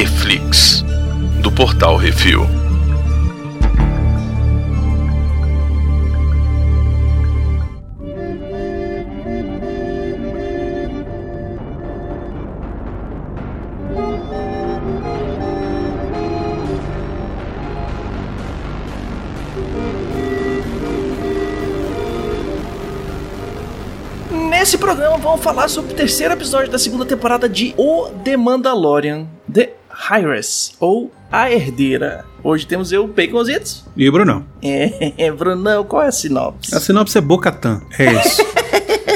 Reflix, do Portal Refil. Nesse programa vamos falar sobre o terceiro episódio da segunda temporada de O The Mandalorian, The Heiress, ou A Herdeira. Hoje temos eu, Baconzitos. E o Brunão. É, Brunão, qual é a sinopse? A sinopse é Bocatan. É isso.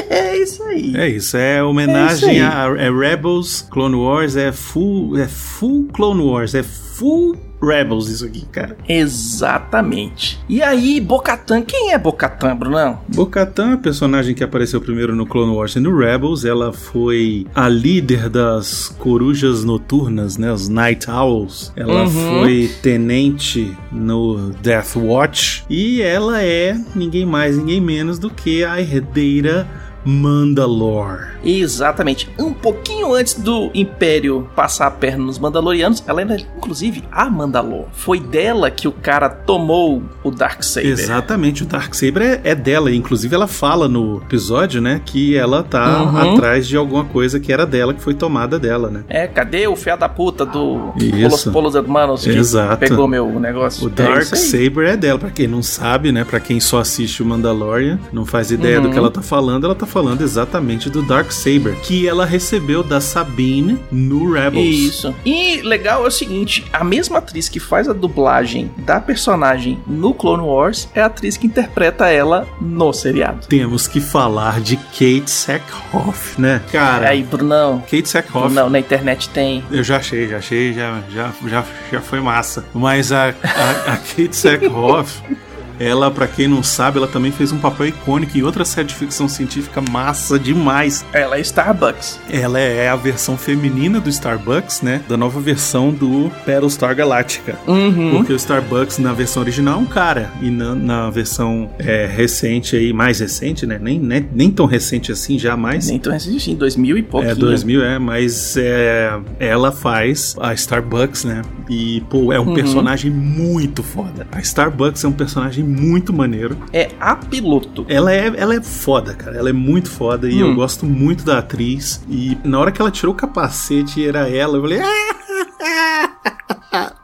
É isso aí. é isso. É homenagem É isso a é Rebels, Clone Wars, é full, é full Clone Wars, é full Rebels isso aqui, cara. Exatamente. E aí, Bocatan, quem é Bocatan, Brunão? Bocatan, a personagem que apareceu primeiro no Clone Wars e no Rebels, ela foi a líder das corujas noturnas, né, os Night Owls. Ela Uhum. foi tenente no Death Watch e ela é ninguém mais, ninguém menos do que a herdeira Mandalore. Exatamente. Um pouquinho antes do Império passar a perna nos Mandalorianos, ela era, inclusive, a Mandalor. Foi dela que o cara tomou o Darksaber. Exatamente, o Darksaber é, é dela. Inclusive, ela fala no episódio, né, que ela tá Uhum. atrás de alguma coisa que era dela, que foi tomada dela, né? É, cadê o fé da puta do Isso. Polos Polos Hermanos que Exato. pegou meu negócio? O É. Darksaber é dela, pra quem não sabe, né? Pra quem só assiste o Mandalorian, não faz ideia do Uhum. que ela tá falando, ela tá falando exatamente do Darksaber, que ela recebeu da Sabine no Rebels. Isso. E legal é o seguinte: a mesma atriz que faz a dublagem da personagem no Clone Wars é a atriz que interpreta ela no seriado. Temos que falar de Kate Sackhoff, né? Cara, Aí, Brunão. Kate Sackhoff Brunão, na internet tem. Eu já achei, já achei, já, já, já, já foi massa. Mas a, a, a Kate Sackhoff, ela, pra quem não sabe, ela também fez um papel icônico em outra série de ficção científica massa demais. Ela é Starbucks. Ela é a versão feminina do Starbucks, né? Da nova versão do Battlestar Galactica. Uhum. Porque o Starbucks na versão original é um cara. E na, na versão é, recente aí, mais recente, né? Nem, nem, nem tão recente assim, já mais. Nem tão recente, em 2000 e pouquinho. É, 2000, é, mas é, ela faz a Starbucks, né? E, pô, é um Uhum. personagem muito foda. A Starbucks é um personagem muito maneiro. É a piloto. Ela é, ela é foda, cara. Ela é muito foda e Hum. eu gosto muito da atriz. E na hora que ela tirou o capacete e era ela, eu falei.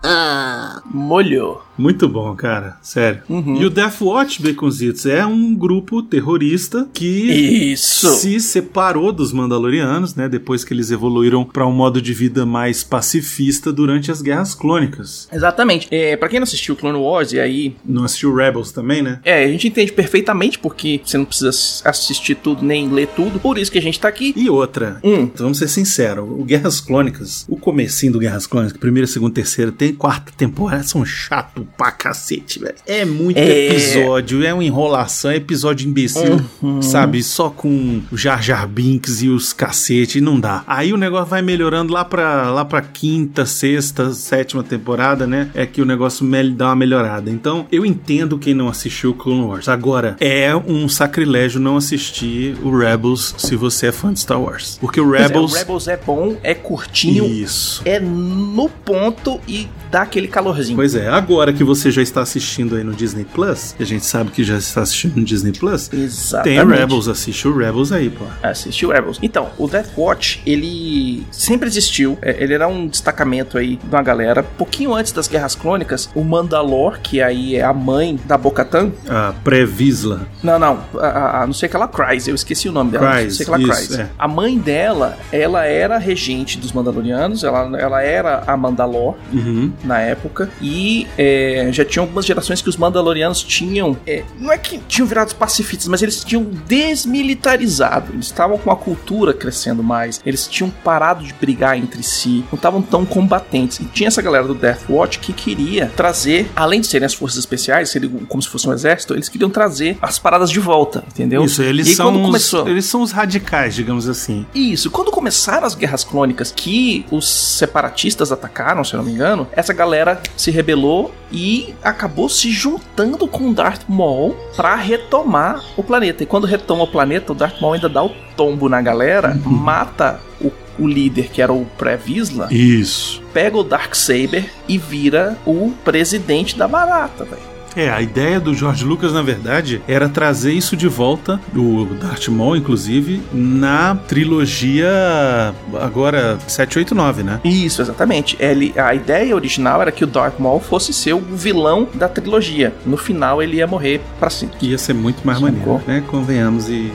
"Ah!" Molhou. Muito bom, cara. Sério. Uhum. E o Death Watch, Baconzitos, é um grupo terrorista que Isso. se separou dos Mandalorianos, né? Depois que eles evoluíram para um modo de vida mais pacifista durante as Guerras Clônicas. Exatamente. É, pra quem não assistiu Clone Wars, e aí. Não assistiu Rebels também, né? É, a gente entende perfeitamente porque você não precisa assistir tudo nem ler tudo. Por isso que a gente tá aqui. E outra, Hum. vamos ser sinceros, o Guerras Clônicas, o comecinho do Guerras Clônicas, primeira, segunda, terceira, tem quarta temporada, são chato pra cacete, velho. É muito É. episódio, é uma enrolação, é episódio imbecil, Uhum. sabe? Só com o Jar Jar Binks e os cacete, não dá. Aí o negócio vai melhorando lá pra, lá pra quinta, sexta, sétima temporada, né? É que o negócio dá uma melhorada. Então, eu entendo quem não assistiu Clone Wars. Agora, é um sacrilégio não assistir o Rebels se você é fã de Star Wars. Porque o Pois é, Rebels. o Rebels é bom, é curtinho, Isso. é no ponto e dá aquele calorzinho. Pois é, agora que você já está assistindo aí no Disney Plus, que a gente sabe que já está assistindo no Disney Plus, tem Exatamente. Rebels, assiste o Rebels aí, pô. Assistiu Rebels. Então, o Death Watch, ele sempre existiu. É, Ele era um destacamento aí de uma galera. Pouquinho antes das Guerras Crônicas, o Mandalor, que aí é a mãe da Bocatan. A pré-Visla. Não, não. A, a- não sei que ela Cries, eu esqueci o nome dela. Kryze, não sei que ela isso, Cries. é. A mãe dela, ela era regente dos Mandalorianos, ela, ela era a Mandalor Uhum. na época. E é, já tinham algumas gerações que os Mandalorianos tinham. é, não é que tinham virado pacifistas, mas eles tinham desmilitarizado. Eles estavam com a cultura crescendo mais. Eles tinham parado de brigar entre si. Não estavam tão combatentes. E tinha essa galera do Death Watch que queria trazer, além de serem as forças especiais, como se fosse um exército, eles queriam trazer as paradas de volta, entendeu? Isso, eles e aí, são, os, começou. eles são os radicais, digamos assim. Isso, quando começaram as guerras clônicas que os separatistas atacaram, se eu não me engano, essa galera se rebelou e acabou se juntando com Darth Maul para retomar o planeta. E quando retoma o planeta, o Darth Maul ainda dá o tombo na galera, uhum. mata o, o, líder que era o pré-Visla. Isso. Pega o Dark Saber e vira o presidente da barata, velho. É, a ideia do George Lucas, na verdade, era trazer isso de volta, do Darth Maul, inclusive, na trilogia agora 789, né? Isso, exatamente. Ele, a ideia original era que o Darth Maul fosse ser o vilão da trilogia. No final, ele ia morrer para sempre. Ia ser muito mais maneiro, né? Convenhamos e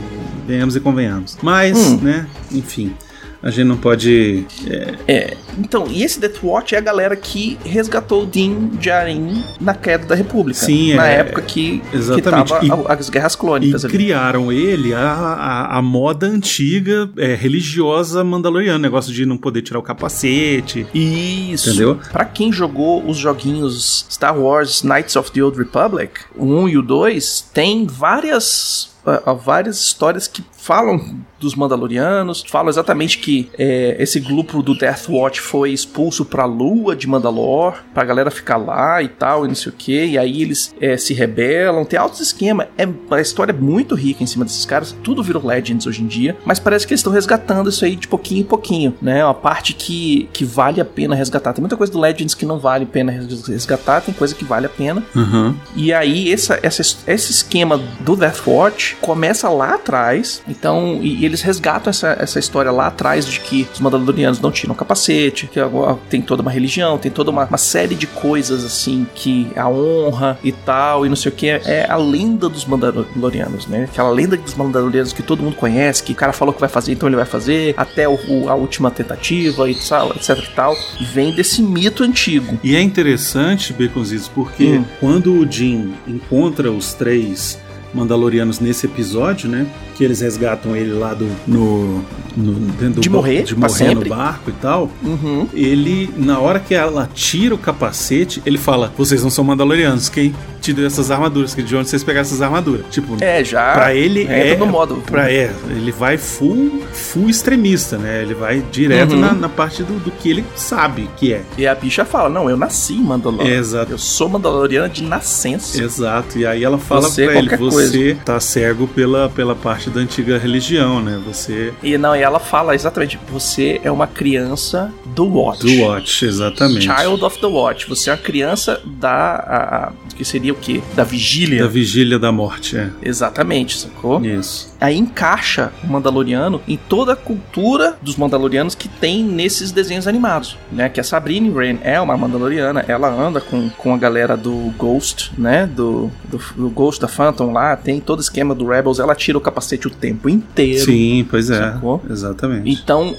venhamos e convenhamos. Mas, hum. né, enfim a gente não pode. É... é... Então, e esse Death Watch é a galera que resgatou o Din Djarin na queda da República. Sim, Na é... época que, Exatamente. que tava e, as guerras clônicas e ali. criaram ele a, a, a moda antiga, é, religiosa mandaloriana. Negócio de não poder tirar o capacete. Isso. Entendeu? Pra quem jogou os joguinhos Star Wars Knights of the Old Republic, o 1 e o 2, tem várias várias histórias que falam dos Mandalorianos, falam exatamente que é, esse grupo do Death Watch foi expulso pra lua de Mandalor, pra galera ficar lá e tal, e não sei o que, e aí eles é, se rebelam, tem altos esquema, é, a história é muito rica em cima desses caras, tudo virou Legends hoje em dia, mas parece que eles estão resgatando isso aí de pouquinho em pouquinho, né, uma parte que, que vale a pena resgatar, tem muita coisa do Legends que não vale a pena resgatar, tem coisa que vale a pena, uhum. e aí essa, essa, esse esquema do Death Watch começa lá atrás, então, e, e eles resgatam essa, essa história lá atrás de que os Mandalorianos não tiram capacete, que tem toda uma religião, tem toda uma, uma série de coisas assim que a honra e tal, e não sei o que, é a lenda dos Mandalorianos, né? Aquela lenda dos Mandalorianos que todo mundo conhece, que o cara falou que vai fazer, então ele vai fazer, até o, o, a última tentativa e tal, etc e tal, vem desse mito antigo. E é interessante, Baconzitos, porque hum. quando o Jim encontra os três Mandalorianos nesse episódio, né? Que eles resgatam ele lá do. No, no dentro de morrer, de morrer no barco e tal. Uhum. Ele, na hora que ela tira o capacete, ele fala: Vocês não são Mandalorianos, quem te deu essas armaduras? Que de onde vocês pegaram essas armaduras? Tipo, é, já. Pra ele é. no modo. Pra, é, ele vai full, full extremista, né? Ele vai direto uhum. na, na, parte do, do que ele sabe que é. E a bicha fala: Não, eu nasci Mandaloriano. Exato. Eu sou Mandaloriana de nascença. Exato. E aí ela fala você, pra ele: Você você tá cego pela, pela parte da antiga religião, né? Você. E não, e ela fala exatamente: você é uma criança do Watch. Do Watch, exatamente. Child of the Watch. Você é uma criança da. A, a, que seria o quê? Da vigília. Da vigília da morte, é. Exatamente, sacou? Isso. Aí encaixa o Mandaloriano em toda a cultura dos Mandalorianos que tem nesses desenhos animados, né? Que a Sabrina Wren é uma Mandaloriana, ela anda com, com a galera do Ghost, né? Do, do, do Ghost da Phantom lá, tem todo o esquema do Rebels, ela tira o capacete o tempo inteiro. Sim, pois é. Sacou? Exatamente. Então,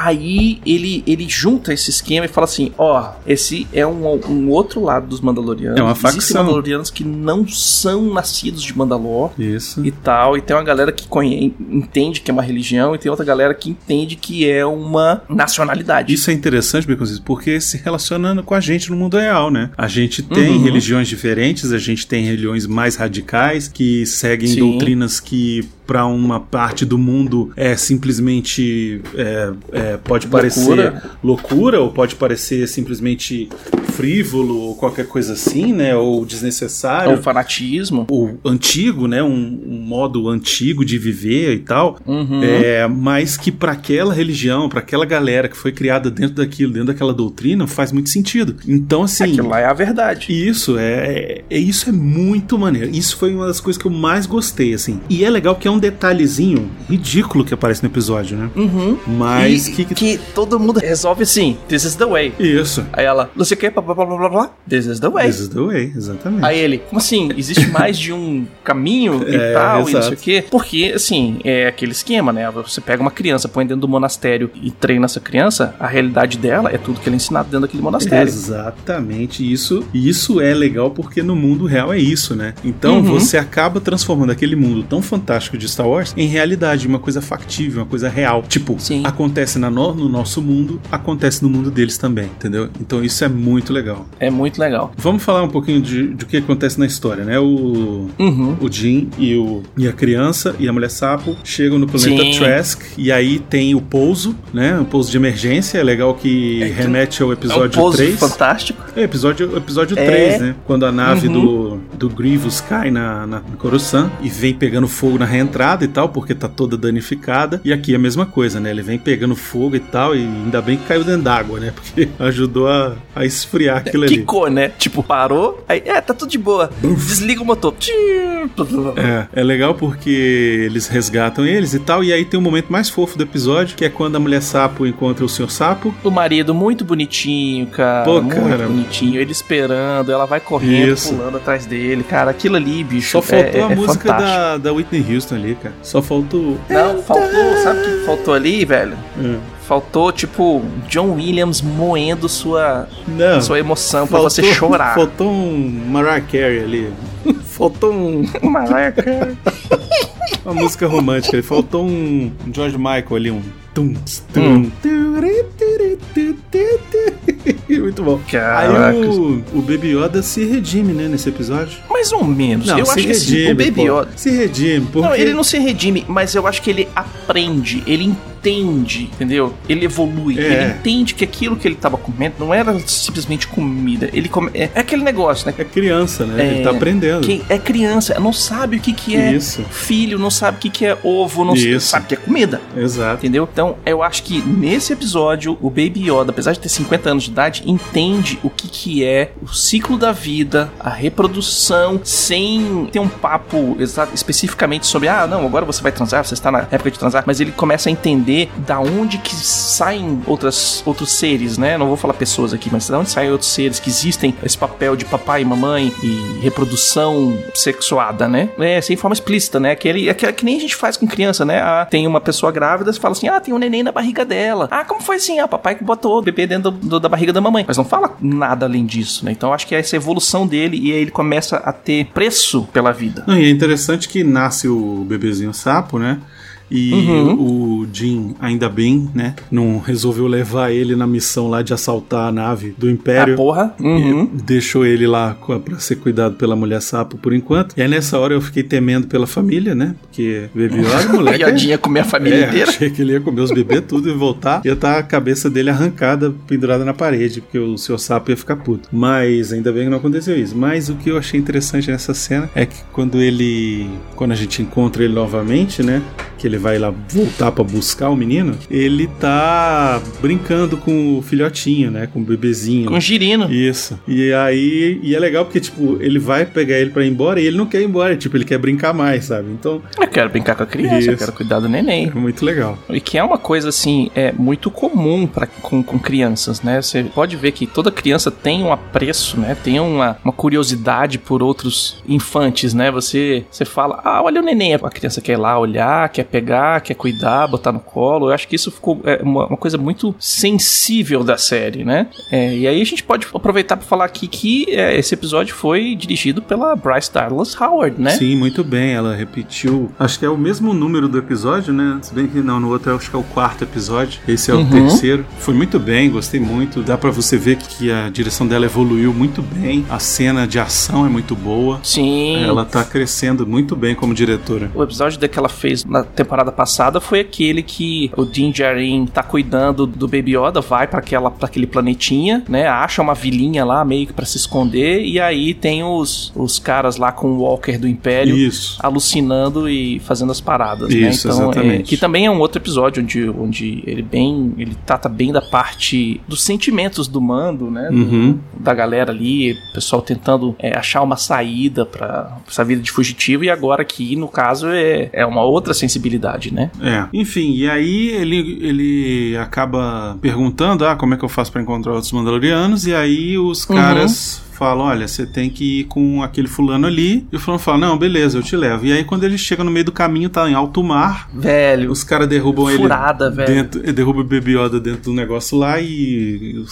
Aí ele, ele junta esse esquema e fala assim: ó, esse é um, um outro lado dos Mandalorianos. É uma facção. Existem Mandalorianos que não são nascidos de Mandalor. Isso. E tal. E tem uma galera que conhece, entende que é uma religião e tem outra galera que entende que é uma nacionalidade. Isso é interessante, Beconzitos, porque se relacionando com a gente no mundo real, né? A gente tem uhum. religiões diferentes, a gente tem religiões mais radicais que seguem Sim. doutrinas que para uma parte do mundo é simplesmente é, é, pode parecer loucura. loucura ou pode parecer simplesmente frívolo ou qualquer coisa assim, né? Ou desnecessário. Ou fanatismo. Ou antigo, né? Um, um modo antigo de viver e tal. Uhum. É, mas que para aquela religião, para aquela galera que foi criada dentro daquilo, dentro daquela doutrina, faz muito sentido. Então, assim. Aquilo lá é a verdade. Isso, é, é, Isso é muito maneiro. Isso foi uma das coisas que eu mais gostei, assim. E é legal que é um um detalhezinho ridículo que aparece no episódio, né? Uhum. Mas e, que, que todo mundo resolve assim: This is the way. Isso. Aí ela, não sei o que, blá blá blá blá blá. This is the way. This is the way, exatamente. Aí ele, como assim? Existe mais de um caminho e é, tal, exato. e não sei o que? Porque, assim, é aquele esquema, né? Você pega uma criança, põe dentro do monastério e treina essa criança, a realidade dela é tudo que ela é ensinado dentro daquele monastério. Exatamente. Isso, isso é legal porque no mundo real é isso, né? Então uhum. você acaba transformando aquele mundo tão fantástico de Star Wars em realidade, uma coisa factível, uma coisa real. Tipo, Sim. acontece acontece no, no nosso mundo, acontece no mundo deles também, entendeu? Então isso é muito legal. É muito legal. Vamos falar um pouquinho de, de o que acontece na história, né? O, Uhum. o Jim e, o, e a criança e a mulher sapo chegam no planeta Sim. Trask e aí tem o pouso, né? O pouso de emergência. É legal que remete ao É um episódio pose 3. fantástico. É, episódio, episódio É. 3, né? Quando a nave Uhum. do, do Grievous cai na, na Coruscant e vem pegando fogo na reentrada e tal, porque tá toda danificada. E aqui é a mesma coisa, né? Ele vem pegando fogo e tal, e ainda bem que caiu dentro d'água, né? Porque ajudou a, a esfriar aquilo ali. Quicou, né? Tipo, parou, aí, é, tá tudo de boa. Desliga o motor. É, é legal porque eles resgatam eles e tal, e aí tem o momento mais fofo do episódio, que é quando a mulher sapo encontra o senhor sapo. O marido muito bonitinho, cara. Pô, muito cara. bonitinho. Ele esperando, ela vai correndo, Isso. pulando atrás dele. Cara, aquilo ali, bicho. Só faltou é, a é música fantástico. da, da Whitney Houston ali, cara. Só faltou. Não, faltou. Sabe o que faltou ali, velho? Hum. Faltou, tipo, John Williams moendo sua, Não. sua emoção pra Faltou- você chorar. Faltou um Mariah Carey ali. Faltou um, Mariah Carey. uma música romântica. Faltou um George Michael ali, um. Tum, tum, Hum. Muito bom. Caraca. Aí o, o Baby Yoda se redime, né, nesse episódio. Mais ou menos. Não, eu acho que assim, redime, o Baby. Yoda. Se redime, porque... Não, ele não se redime, mas eu acho que ele aprende, ele entende, entendeu? Ele evolui, É. ele entende que aquilo que ele tava comendo não era simplesmente comida. Ele come... é, é aquele negócio, né? É criança, né? É, ele tá aprendendo. Quem é criança, não sabe o que, que é Isso. filho, não sabe o que, que é ovo, não Isso. sabe o que é comida. Exato. Entendeu? Então, eu acho que nesse episódio, o Baby Yoda, apesar de ter 50 anos de idade, entende o que, que é o ciclo da vida, a reprodução, sem ter um papo especificamente sobre, ah, não, agora você vai transar, você está na época de transar, mas ele começa a entender da onde que saem outras, outros seres, né? Não vou falar pessoas aqui, mas da onde saem outros seres que existem esse papel de papai e mamãe e reprodução sexuada, né? É, sem forma explícita, né? Aquele, aquele que nem a gente faz com criança, né? Ah, tem uma pessoa grávida, você fala assim, ah, tem um neném na barriga dela. Ah, como foi assim? Ah, papai que botou o bebê dentro do- do- da barriga da mamãe. Mas não fala nada além disso, né? Então acho que é essa evolução dele e aí ele começa a ter preço pela vida. Não, e é interessante que nasce o bebezinho sapo, né? E Uhum. o Jim, ainda bem, né? Não resolveu levar ele na missão lá de assaltar a nave do Império. Ah, porra. Uhum. Deixou ele lá pra ser cuidado pela mulher sapo por enquanto. E aí nessa hora eu fiquei temendo pela família, né? Porque Baby Yoda, moleque. A Iodinha comer a família É, inteira. achei que ele ia comer os bebês tudo e voltar. Ia estar a cabeça dele arrancada, pendurada na parede, porque o seu sapo ia ficar puto. Mas ainda bem que não aconteceu isso. Mas o que eu achei interessante nessa cena é que quando ele. Quando a gente encontra ele novamente, né? Que ele vai lá voltar pra buscar o menino, ele tá brincando com o filhotinho, né? Com o bebezinho. Com o girino. Isso. E aí, e é legal porque, tipo, ele vai pegar ele pra ir embora e ele não quer ir embora, tipo, ele quer brincar mais, sabe? Então, Eu quero brincar com a criança, eu Isso. quero cuidar do neném. é muito legal. E que é uma coisa assim, é muito comum pra, com, com crianças, né? Você pode ver que toda criança tem um apreço, né? Tem uma, uma curiosidade por outros infantes, né? Você, você fala, ah, olha o neném. A criança quer ir lá olhar, quer pegar, quer cuidar, botar no colo. Eu acho que isso ficou é, uma, uma coisa muito sensível da série, né? É, e aí a gente pode aproveitar para falar aqui que é, esse episódio foi dirigido pela Bryce Dallas Howard, né? Sim, muito bem. Ela repetiu. Acho que é o mesmo número do episódio, né? Se bem que não, no outro acho que é o quarto episódio. Esse é o Uhum. terceiro. Foi muito bem, gostei muito. Dá pra você ver que a direção dela evoluiu muito bem. A cena de ação é muito boa. Sim. Ela tá crescendo muito bem como diretora. O episódio que ela fez na temporada passada foi aquele que o Din Djarin tá cuidando do Baby Yoda, vai para aquela para aquele planetinha, né? Acha uma vilinha lá meio que para se esconder e aí tem os, os caras lá com o Walker do Império Isso. alucinando e fazendo as paradas, Isso, né? Então, exatamente. é, que também é um outro episódio onde, onde ele bem, ele trata bem da parte dos sentimentos do mando, né? Do- Uhum. da galera ali, o pessoal tentando é, achar uma saída para essa vida de fugitivo e agora aqui no caso é, é uma outra sensibilidade, né? É. Enfim, e aí ele, ele acaba perguntando: ah, como é que eu faço pra encontrar outros Mandalorianos? E aí os Uhum. Falam, olha, você tem que ir com aquele fulano ali. E o fulano fala, não, beleza, eu te levo. E aí, quando ele chega no meio do caminho, tá em alto mar. Velho, Os caras derrubam Furada, ele velho. dentro, derruba o Baby Yoda dentro do negócio lá e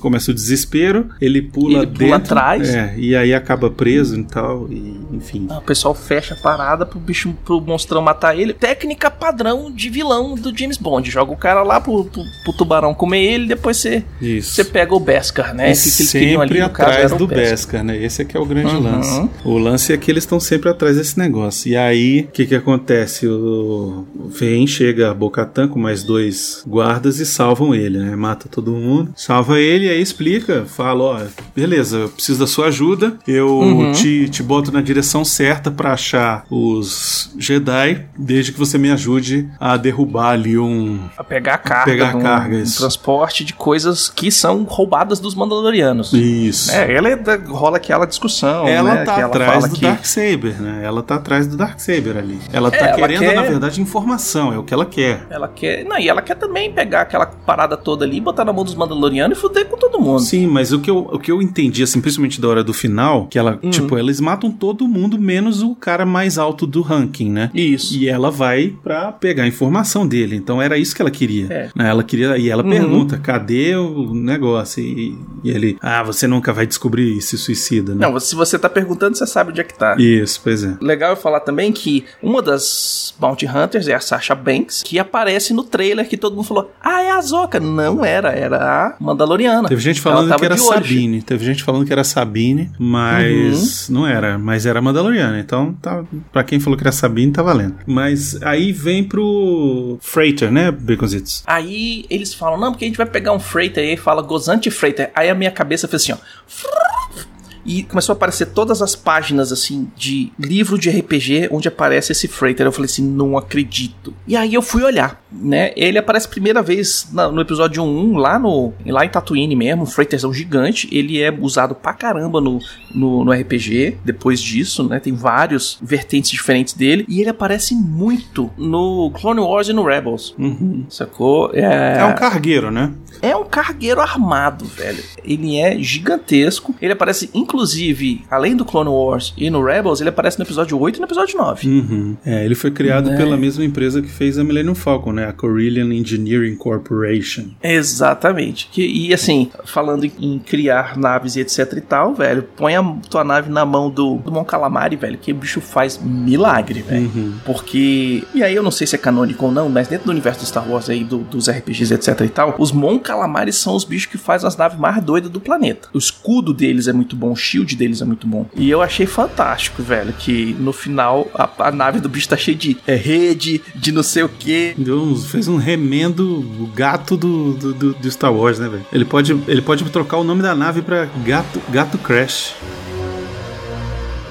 começa o desespero. Ele pula Ele dentro, pula atrás. É, e aí acaba preso e tal. E, enfim. Ah, o pessoal fecha a parada pro bicho, pro monstrão matar ele. Técnica padrão de vilão do James Bond. Joga o cara lá pro, pro, pro tubarão comer ele, depois você, você pega o Beskar, né? E que, que ali caso atrás era o do Beskar. Né? Esse aqui é o grande Uhum. lance. O lance é que eles estão sempre atrás desse negócio. E aí, o que que acontece? O vem, chega a Bocatan com mais dois guardas e salvam ele, né? Mata todo mundo. Salva ele, aí explica, fala, ó, beleza, eu preciso da sua ajuda. Eu Uhum. te, te boto na direção certa pra achar os Jedi, desde que você me ajude a derrubar ali um... A pegar a carga. Pegar a um- carga, um transporte de coisas que são roubadas dos Mandalorianos. Isso. É, ela é da- rola aquela discussão. Ela né, tá que atrás fala do que- Darksaber, né? Ela tá atrás do Darksaber ali. Ela tá É, ela querendo, quer- na verdade, informação, é o que ela quer. Ela quer. Não, e ela quer também pegar aquela parada toda ali, botar na mão dos Mandalorianos e fuder com todo mundo. Sim, mas o que, eu, o que eu entendi, assim, principalmente da hora do final, que ela, Hum. tipo, eles matam todo mundo, menos o cara mais alto do ranking, né? Isso. E ela vai pra pegar a informação dele. Então era isso que ela queria. É. Né? Ela queria. E ela Uhum. pergunta: cadê o negócio? E, e ele, ah, você nunca vai descobrir e se suicida, né? Não, se você tá perguntando, você sabe onde é que tá. Isso, pois é. Legal eu falar também que uma das Bounty Hunters é a Sasha Banks, que aparece no trailer que todo mundo falou: Ah, é a Zoka. Não era, era a Mandaloriana. Teve gente falando que era Sabine. Teve gente falando que era Sabine, mas não era. Mas era Mandaloriana. Então, tá, pra quem falou que era Sabine, tá valendo. Mas aí vem pro Freighter, né, Baconzitos? Aí eles falam, não, porque a gente vai pegar um freighter aí, fala Gozante Freighter. Aí a minha cabeça fez assim, ó. help! E começou a aparecer todas as páginas, assim, de livro de RPG onde aparece esse freighter. Eu falei assim, não acredito. E aí eu fui olhar, né? Ele aparece primeira vez na- no episódio 1, lá, no, lá em Tatooine mesmo, um freighterzão gigante. Ele é usado pra caramba no, no, no RPG, depois disso, né? Tem vários vertentes diferentes dele. E ele aparece muito no Clone Wars e no Rebels. Sacou? É um cargueiro, né? É um cargueiro armado, velho. Ele é gigantesco. Ele aparece, inclusive, além do Clone Wars e no Rebels, ele aparece no episódio 8 e no episódio 9. Uhum. É, ele foi criado Né? pela mesma empresa que fez a Millennium Falcon, né? A Corellian Engineering Corporation. Exatamente. Que, e assim, falando em, em criar naves e etc e tal, velho, põe a tua nave na mão do, do Mon Calamari, velho, que o bicho faz milagre, velho. Uhum. Porque. E aí eu não sei se é canônico ou não, mas dentro do universo do Star Wars aí, do- dos RPGs, etc e tal, os Mon Calamares são os bichos que fazem as naves mais doidas do planeta. O escudo deles é muito bom, o shield deles é muito bom. E eu achei fantástico, velho, que no final a, a nave do bicho tá cheia de é, rede, de não sei o que. Deu uns- fez um remendo o gato do, do, do- do Star Wars, né, velho? Ele pode, ele pode trocar o nome da nave pra Gato, gato Crash.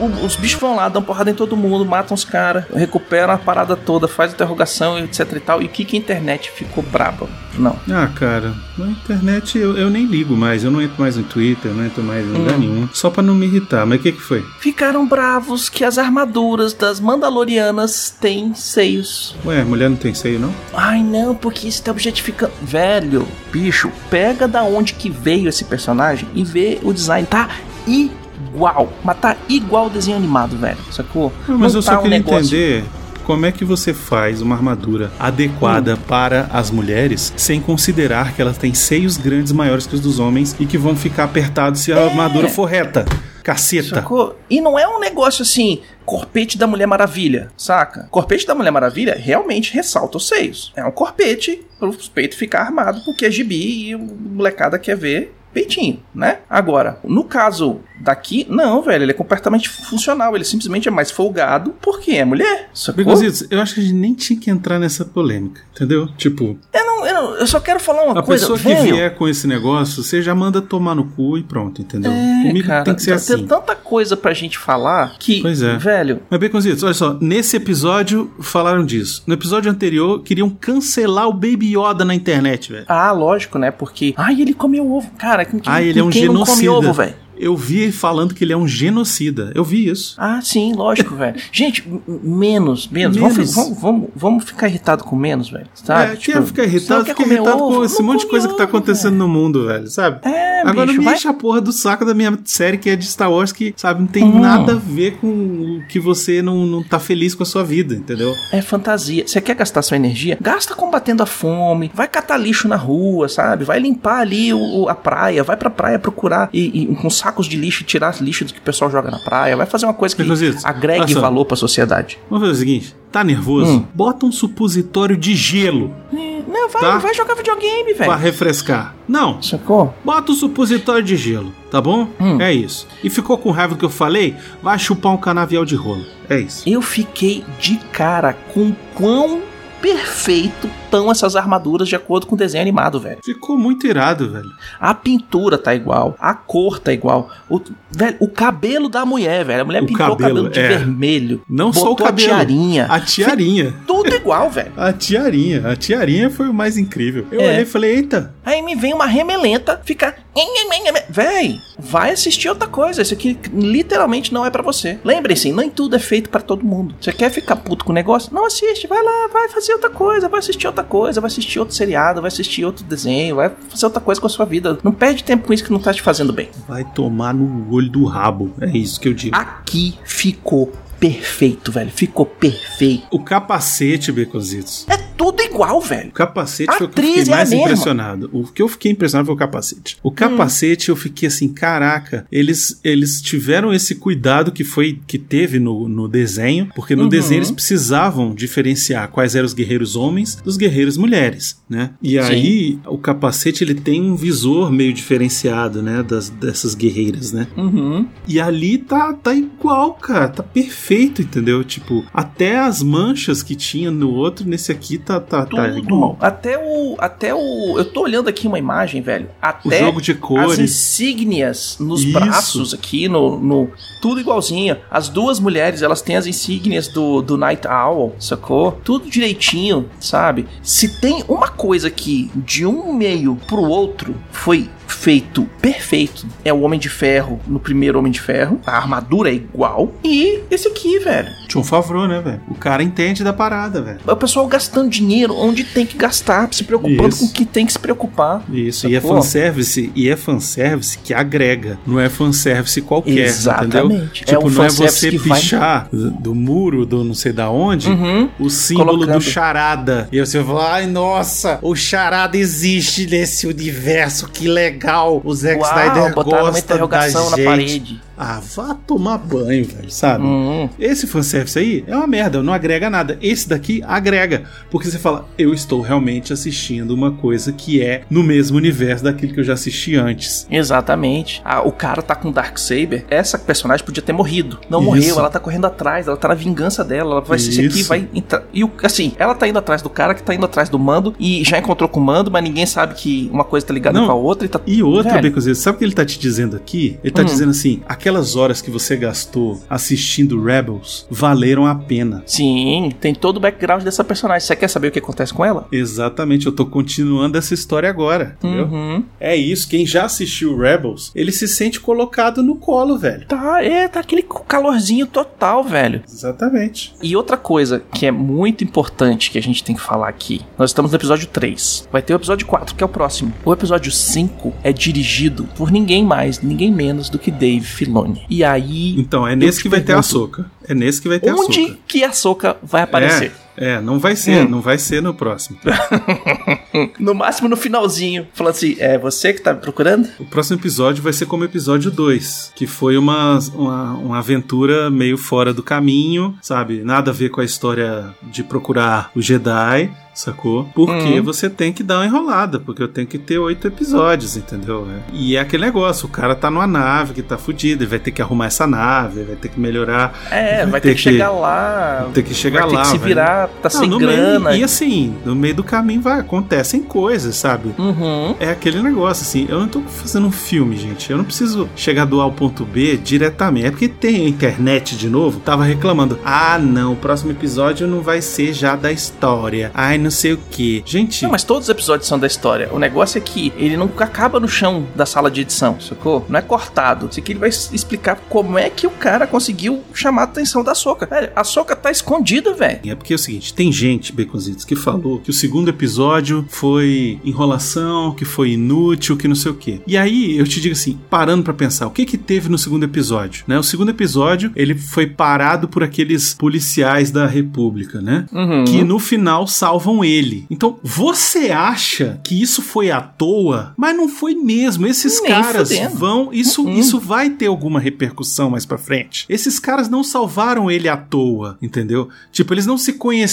Os bichos vão lá, dão porrada em todo mundo, matam os caras, recuperam a parada toda, faz interrogação, etc e tal. E o que, que a internet ficou braba? Não. Ah, cara, na internet eu, eu nem ligo mais, eu não entro mais no Twitter, eu não entro mais em lugar Hum. nenhum. Só pra não me irritar, mas o que que foi? Ficaram bravos que as armaduras das Mandalorianas têm seios. Ué, mulher não tem seio, não? Ai não, porque isso tá objetificando. Velho, bicho, pega da onde que veio esse personagem e vê o design. Tá igual. Mas tá igual o desenho animado, velho. Sacou? Não, mas Não eu tá só um queria negócio- entender como é que você faz uma armadura adequada Hum. para as mulheres sem considerar que elas têm seios grandes maiores que os dos homens e que vão ficar apertados se a É. armadura for reta. Caceta. Sacou? E não é um negócio assim, corpete da Mulher Maravilha, saca? Corpete da Mulher Maravilha realmente ressalta os seios. É um corpete para o peito ficar armado, porque é gibi e o molecada quer ver peitinho, né? Agora, no caso daqui, não, velho, ele é completamente funcional, ele simplesmente é mais folgado porque é mulher, sacou? Bigositos, eu acho que a gente nem tinha que entrar nessa polêmica, entendeu? Tipo, Eu, não, eu, não- eu só quero falar uma a coisa, pessoa que vier com esse negócio, você já manda tomar no cu e pronto, entendeu? é, Comigo cara, tem que ser tem assim. tanta coisa pra gente falar que, Pois é. velho, Mas, Baconzitos, olha só, nesse episódio falaram disso. No episódio anterior, queriam cancelar o Baby Yoda na internet, velho. ah, lógico, né? Porque, ai, ele comeu ovo, cara, quem, Ah, ele é um não come genocida. ovo, velho? Eu vi ele falando que ele é um genocida. Eu vi isso. Ah, sim, lógico, velho. Gente, menos, menos. Vamos, Menos. vamos, vamos, vamos ficar irritado com menos, velho. Sabe? é, Tipo, ficar irritado, fica irritado ovo? com esse monte de coisa que tá ovo, acontecendo no mundo, velho, sabe? É, Agora bicho, não me vai- enche a porra do saco da minha série que é de Star Wars que, sabe, não tem Hum. nada a ver com o que você não, não tá feliz com a sua vida, entendeu? É fantasia. Você quer gastar sua energia? Gasta combatendo a fome. Vai catar lixo na rua, sabe? Vai limpar ali o, a praia. Vai pra praia procurar e, e com sacos de lixo e tirar lixo do que o pessoal joga na praia. Vai fazer uma coisa que agregue valor pra sociedade. Vamos fazer o seguinte: tá nervoso? Hum. Bota um supositório de gelo É, Não, vai, Tá. vai jogar videogame, pra velho. refrescar. Não, Sacou? bota um supositório de gelo, tá bom? Hum. É isso. E ficou com raiva do que eu falei? Vai chupar um canavial de rolo. É isso. Eu fiquei de cara com quão perfeito estão essas armaduras de acordo com o desenho animado, velho. Ficou muito irado, velho. A pintura tá igual, a cor tá igual. O, velho, o cabelo da mulher, velho. A mulher O pintou o cabelo, cabelo de é. vermelho. Não só o cabelo. A tiarinha. A tiarinha. Tudo igual, velho. A tiarinha. A tiarinha foi o mais incrível. Eu É. olhei e falei, eita. Aí me vem uma remelenta, fica. Véi, vai assistir outra coisa. Isso aqui literalmente não é pra você. Lembrem-se, nem tudo é feito pra todo mundo. Você quer ficar puto com o negócio? Não assiste, vai lá, vai fazer outra coisa, vai assistir outra coisa, vai assistir outro seriado, vai assistir outro desenho, vai fazer outra coisa com a sua vida. Não perde tempo com isso que não tá te fazendo bem. Vai tomar no olho do rabo. É isso que eu digo. Aqui ficou perfeito, velho. Ficou perfeito. O capacete, Beconzitos. É tudo igual, velho. O capacete A foi o que eu atriz fiquei é mais mesma. impressionado. O que eu fiquei impressionado foi o capacete. O capacete eu fiquei assim, caraca, eles, eles tiveram esse cuidado que foi que teve no, no desenho, porque no Uhum. desenho eles precisavam diferenciar quais eram os guerreiros homens dos guerreiros mulheres, né? E aí o capacete ele tem um visor meio diferenciado, né, das, dessas guerreiras, né? Uhum. E ali tá, tá igual, cara. Tá perfeito, entendeu? Tipo, até as manchas que tinha no outro, nesse aqui tá, tá, tá Tudo. igual. Até o. Até o. Eu tô olhando aqui uma imagem, velho. O Até jogo de as cores. insígnias nos Isso. braços aqui, no, no. Tudo igualzinho. As duas mulheres, elas têm as insígnias do, do Night Owl, sacou? Tudo direitinho, sabe? Se tem uma coisa que de um meio pro outro foi feito perfeito, é o Homem de Ferro no primeiro Homem de Ferro. A armadura é igual. E esse aqui, velho. Tinha um Favreau, né, velho? O cara entende da parada, velho. É o pessoal gastando dinheiro onde tem que gastar, se preocupando Isso. com o que tem que se preocupar. Isso, e é fanservice, e é fanservice que agrega, não é fanservice qualquer, Exatamente. entendeu? É Tipo, um não é você que vai- pichar do muro do não sei da onde Uhum. o símbolo Colocando. do charada. E aí você vai falar, ai, nossa, o charada existe nesse universo, que legal. O Zack Snyder Uau, uma gosta interrogação da na gente. Ah, vá tomar banho, velho, sabe? Uhum. Esse fanservice aí é uma merda, não agrega nada. Esse daqui agrega. Porque você fala, eu estou realmente assistindo uma coisa que é no mesmo universo daquilo que eu já assisti antes. Exatamente. Ah, o cara tá com Dark Saber. Essa personagem podia ter morrido. Não Isso. morreu, ela tá correndo atrás, ela tá na vingança dela. Ela vai esse aqui vai entrar. E assim, ela tá indo atrás do cara que tá indo atrás do mando e já encontrou com o mando, mas ninguém sabe que uma coisa tá ligada Não. com a outra e tá. E outra. Beconzito, sabe o que ele tá te dizendo aqui? Ele tá Hum. dizendo assim: aquelas horas que você gastou assistindo Rebels valeram a pena. Sim, tem todo o background dessa personagem. Você quer saber o que acontece com ela? Exatamente, eu tô continuando essa história agora, entendeu? Uhum. É isso, quem já assistiu Rebels, ele se sente colocado no colo, velho. Tá, é, tá aquele calorzinho total, velho. Exatamente. E outra coisa que é muito importante que a gente tem que falar aqui. Nós estamos no episódio 3. Vai ter o episódio 4, que é o próximo. O episódio 5 é dirigido por ninguém mais, ninguém menos do que Dave Filoni. E aí. Então, é nesse que vai ter a pergunto, soca. É nesse que vai ter a Onde soca. que a Soca vai aparecer? É, é, não vai ser, Hum. não vai ser no próximo. No máximo no finalzinho. Falando assim, é você que tá me procurando? O próximo episódio vai ser como episódio 2, que foi uma, uma, uma aventura meio fora do caminho, sabe? Nada a ver com a história de procurar o Jedi, sacou? Porque Uhum. você tem que dar uma enrolada, porque eu tenho que ter oito episódios, entendeu? É. E é aquele negócio, o cara tá numa nave que tá fudido, ele vai ter que arrumar essa nave, vai ter que melhorar, É, vai, ter, que, chegar lá. vai ter que chegar vai ter lá. que se vai- virar, tá Não, sem grana. Meio, e assim, no meio do caminho vai, acontecem coisas, sabe? Uhum. É aquele negócio, assim, eu não tô fazendo um filme, gente. Eu não preciso chegar do A ao ponto B diretamente. É porque tem a internet de novo, tava reclamando. Ah, não, o próximo episódio não vai ser já da história. Ai, não sei o que. Gente. Não, mas todos os episódios são da história. O negócio é que ele não acaba no chão da sala de edição, sacou? Não é cortado. Isso aqui ele vai explicar como é que o cara conseguiu chamar a atenção da Soca. Velho, a Soca tá escondida, velho. É porque o seguinte: tem gente, Baconzitos, que falou que o segundo episódio foi enrolação, que foi inútil, que não sei o que. E aí eu te digo assim, parando para pensar, o que que teve no segundo episódio? Né? O segundo episódio ele foi parado por aqueles policiais da República, né? Uhum. Que no final salvam ele. Então, você acha que isso foi à toa? Mas não foi mesmo. Esses Nem caras fudendo. vão. Isso, Uhum. isso vai ter alguma repercussão mais pra frente. Esses caras não salvaram ele à toa, entendeu? Tipo, eles não se conheceram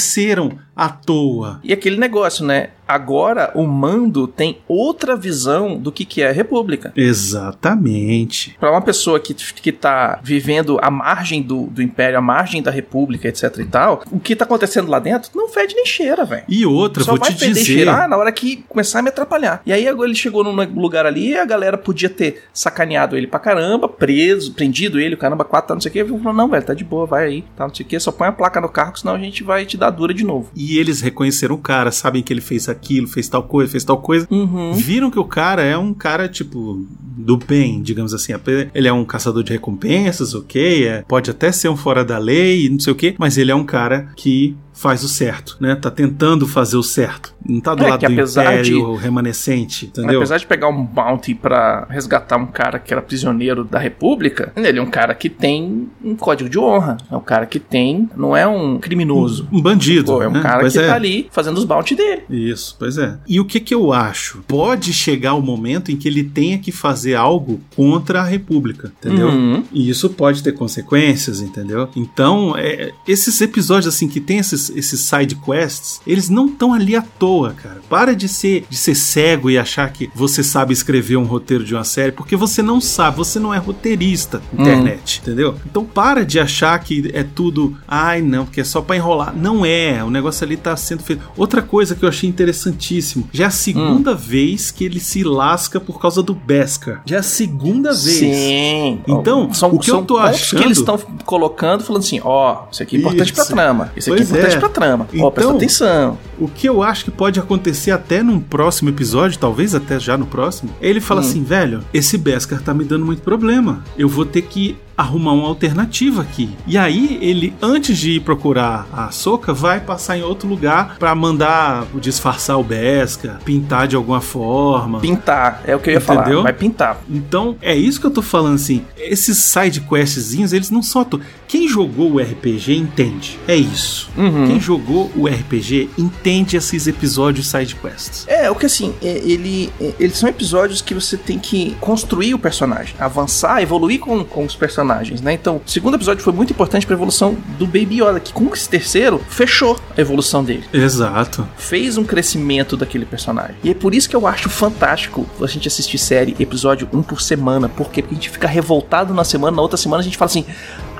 à toa. E aquele negócio, né? Agora o mando tem outra visão do que, que é a República. Exatamente. Pra uma pessoa que, que tá vivendo à margem do, do Império, à margem da República, etc e tal, o que tá acontecendo lá dentro não fede nem cheira, velho. E outra, Só vou vai te dizer. cheirar na hora que começar a me atrapalhar. E aí agora ele chegou num lugar ali e a galera podia ter sacaneado ele pra caramba, preso, prendido ele, o caramba, quatro, tá, não sei o que. Ele falou, não, velho, tá de boa, vai aí, tá, não sei o que, só põe a placa no carro, senão a gente vai te dar dura de novo. E eles reconheceram o cara, sabem que ele fez aquilo, fez tal coisa, fez tal coisa. Uhum. Viram que o cara é um cara, tipo, do bem, digamos assim. Ele é um caçador de recompensas, ok? É, pode até ser um fora da lei, não sei o que, mas ele é um cara que faz o certo, né? Tá tentando fazer o certo. Não tá do É, lado do império remanescente, entendeu? Apesar de pegar um bounty pra resgatar um cara que era prisioneiro da República, ele é um cara que tem um código de honra. É um cara que tem. Não é um criminoso. Um bandido. Pô, é um né? cara Pois que é. tá ali fazendo os bounty dele. Isso, pois é. E o que que eu acho? Pode chegar o momento em que ele tenha que fazer algo contra a República, entendeu? Uhum. E isso pode ter consequências, entendeu? Então, é, esses episódios assim que tem esses, esses side quests, eles não estão ali à toa, cara. Para de ser de ser cego e achar que você sabe escrever um roteiro de uma série, porque você não sabe, você não é roteirista internet, entendeu? Então para de achar que é tudo, ai não, porque é só pra enrolar. Não é, o negócio ali tá sendo feito. Outra coisa que eu achei interessantíssimo, já é a segunda vez que ele se lasca por causa do Beskar. Já é a segunda vez. Sim. Então, são, o que eu tô achando- que eles estão colocando, falando assim: ó, isso aqui é importante pra Isso. trama. Isso aqui é Pois é. pra trama. Ó, presta Então, atenção. O que eu acho que pode acontecer até num próximo episódio, talvez até já no próximo, ele fala Hum. assim, velho, esse Beskar tá me dando muito problema. Eu vou ter que arrumar uma alternativa aqui. E aí ele, antes de ir procurar a Soca, vai passar em outro lugar pra mandar disfarçar o Beskar, pintar de alguma forma. Pintar. É o que eu ia Entendeu? falar. Vai pintar. Então, é isso que eu tô falando assim. Esses side questzinhos, eles não toa. Quem jogou o RPG entende. É isso. Uhum. Quem jogou o RPG entende esses episódios side quests. É, o que assim, é, ele, é, eles são episódios que você tem que construir o personagem, avançar, evoluir com, com os personagens, né? Então, o segundo episódio foi muito importante pra evolução do Baby Yoda, que com esse terceiro fechou a evolução dele. Exato. Fez um crescimento daquele personagem. E é por isso que eu acho fantástico a gente assistir série, episódio um por semana. Por quê? Porque a gente fica revoltado na semana, na outra semana a gente fala assim: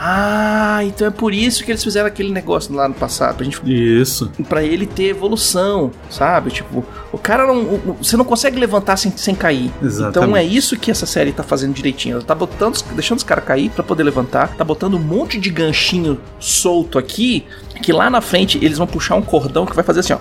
Ah, então é por isso que eles fizeram aquele negócio lá no passado. Pra gente Isso. Pra ele ter evolução, sabe? Tipo, o cara não. o- Você não consegue levantar sem, sem cair. Exatamente. Então é isso que essa série tá fazendo direitinho. Ela tá botando, deixando os caras cair pra poder levantar, tá botando um monte de ganchinho solto aqui, que lá na frente eles vão puxar um cordão que vai fazer assim, ó.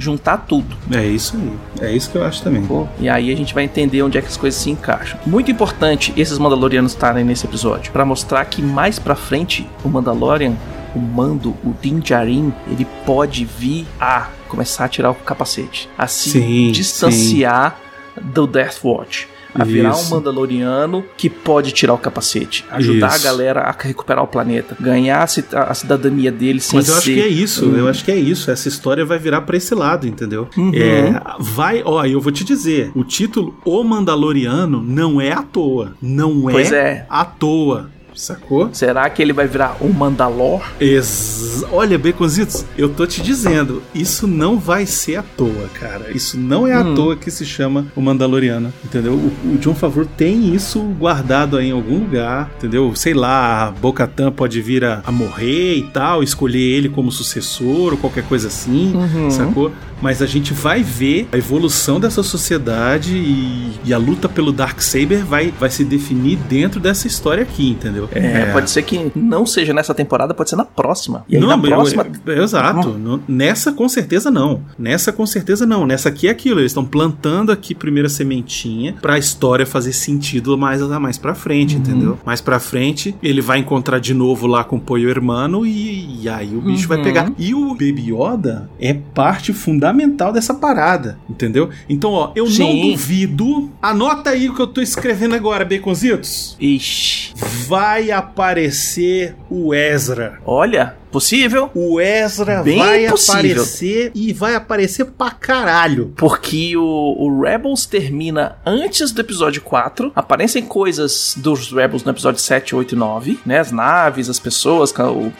Juntar tudo. É isso aí. É isso que eu acho também. Pô, E aí a gente vai entender onde é que as coisas se encaixam. Muito importante esses Mandalorianos estarem nesse episódio, pra mostrar que mais pra frente o Mandalorian, o Mando, o Din Djarin, ele pode vir a começar a tirar o capacete, a se Sim, distanciar do Death Watch. A virar um Isso. Mandaloriano que pode tirar o capacete, ajudar Isso. a galera a recuperar o planeta, ganhar a ci- a cidadania dele sem Mas eu acho ser que é isso, um- eu acho que é isso. Essa história vai virar pra esse lado, entendeu? Uhum. É, vai, ó, eu vou te dizer, o título O Mandaloriano não é à toa. Não é, Pois é. à toa. Sacou? Será que ele vai virar um Mandalor? Ex Olha, Baconzitos, eu tô te dizendo, isso não vai ser à toa, cara. Isso não é à Hum. toa que se chama o Mandaloriano, entendeu? O, o John Favreau tem isso guardado aí em algum lugar, entendeu? Sei lá, a Bo-Katan pode vir a, a morrer e tal, escolher ele como sucessor ou qualquer coisa assim, Uhum. sacou? Mas a gente vai ver a evolução dessa sociedade e, e a luta pelo Darksaber vai, vai se definir dentro dessa história aqui, entendeu? É, pode ser que não seja nessa temporada, pode ser na próxima. E aí não, na eu- próxima. eu- exato. No- Nessa com certeza não. Nessa com certeza não. Nessa aqui é aquilo. Eles estão plantando aqui primeira sementinha pra história fazer sentido mais mais para frente, Uhum. entendeu? Mais pra frente ele vai encontrar de novo lá com o Poio Hermano e, e aí o bicho vai Uhum. pegar. E o Baby Yoda é parte fundamental dessa parada, entendeu? Então, ó, eu não Sim. duvido. Anota aí o que eu tô escrevendo agora, Baconzitos. Ixi. Vai aparecer o Ezra. Olha, possível. O Ezra Bem vai possível. aparecer e vai aparecer pra caralho. Porque o, o Rebels termina antes do episódio 4. Aparecem coisas dos Rebels no episódio 7, 8 e 9, né? As naves, as pessoas, o-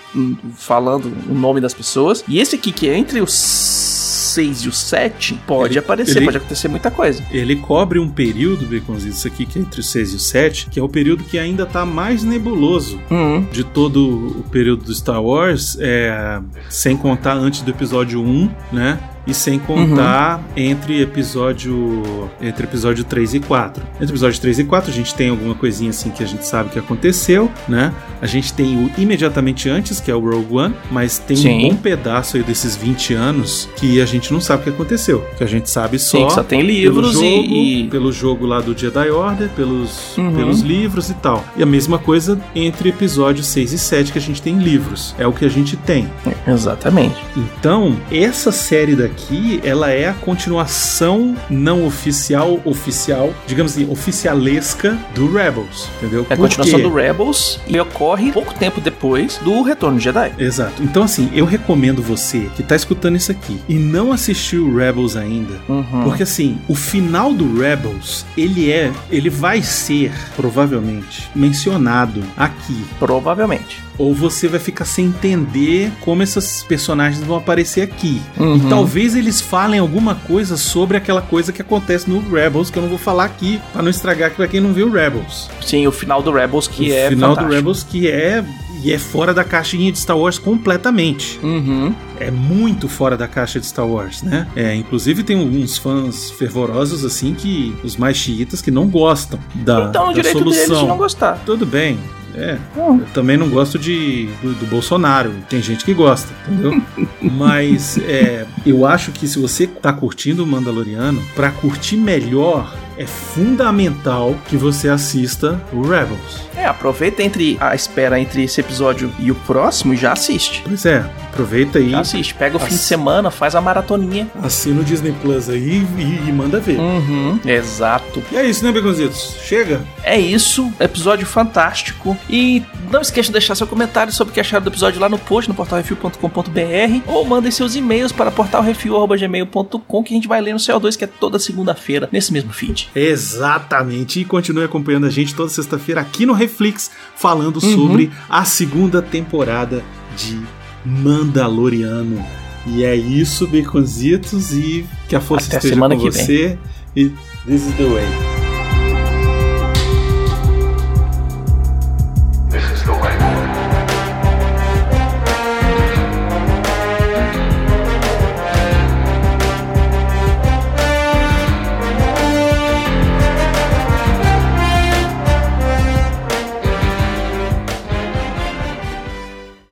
falando o nome das pessoas. E esse aqui, que é entre os 6 e o 7, pode Ele- aparecer, ele- pode acontecer muita coisa. Ele cobre um período, Baconzito, isso aqui que é entre o 6 e o 7, que é o período que ainda tá mais nebuloso Hum, de todo o período do Star Wars, é, sem contar antes do episódio 1, né? E sem contar entre episódio entre episódio 3 e 4. Entre episódio 3 e 4 a gente tem alguma coisinha assim que a gente sabe que aconteceu, né? A gente tem o imediatamente antes, que é o Rogue One, mas tem Sim. um bom pedaço aí desses 20 anos que a gente não sabe o que aconteceu. Que a gente sabe só sim, só tem livros pelo jogo, e, pelo jogo lá do Jedi Order, pelos, Uhum. pelos livros e tal. E a mesma coisa entre episódios 6 e 7 que a gente tem livros. É o que a gente tem. Exatamente. Então, essa série daqui, ela é a continuação não oficial, oficial, digamos assim, oficialesca do Rebels, entendeu? É a Por continuação quê? do Rebels e ocorre pouco tempo depois do Retorno de Jedi. Exato. Então, assim, eu recomendo você que tá escutando isso aqui e não assistiu Rebels ainda, Uhum. Porque assim, o final do Rebels, ele é, ele vai ser provavelmente mencionado aqui. Provavelmente. Ou você vai ficar sem entender como esses personagens vão aparecer aqui. Uhum. E talvez eles falem alguma coisa sobre aquela coisa que acontece no Rebels, que eu não vou falar aqui, pra não estragar aqui pra quem não viu Rebels. Sim, o final do Rebels que o é final fantástico. do Rebels que é e é fora da caixinha de Star Wars completamente. Uhum. É muito fora da caixa de Star Wars, né? É, inclusive tem alguns fãs fervorosos assim que os mais xiitas que não gostam da, Então, o da direito solução. deles de não gostar. Tudo bem. É, eu também não gosto de do, do Bolsonaro. Tem gente que gosta, entendeu? Mas é, eu acho que se você tá curtindo o Mandaloriano, pra curtir melhor é fundamental que você assista o Rebels. É, aproveita entre a espera entre esse episódio e o próximo e já assiste. Pois é, aproveita aí, Já assiste. Pega o fim de Ass- semana, faz a maratoninha. assina o Disney Plus aí e, e manda ver. Uhum. Exato. E é isso, né, Beconzitos? Chega? É isso, episódio fantástico. E não esqueça de deixar seu comentário sobre o que acharam do episódio lá no post, no portalrefil.com.br ou mandem seus e-mails para portalrefil.gmail.com que a gente vai ler no CO2, que é toda segunda-feira, nesse mesmo feed. Exatamente. E continue acompanhando a gente toda sexta-feira aqui no Reflex, falando sobre a segunda temporada de Mandaloriano. E é isso, Beconzitos, e que a força Até esteja com você. E this is the way.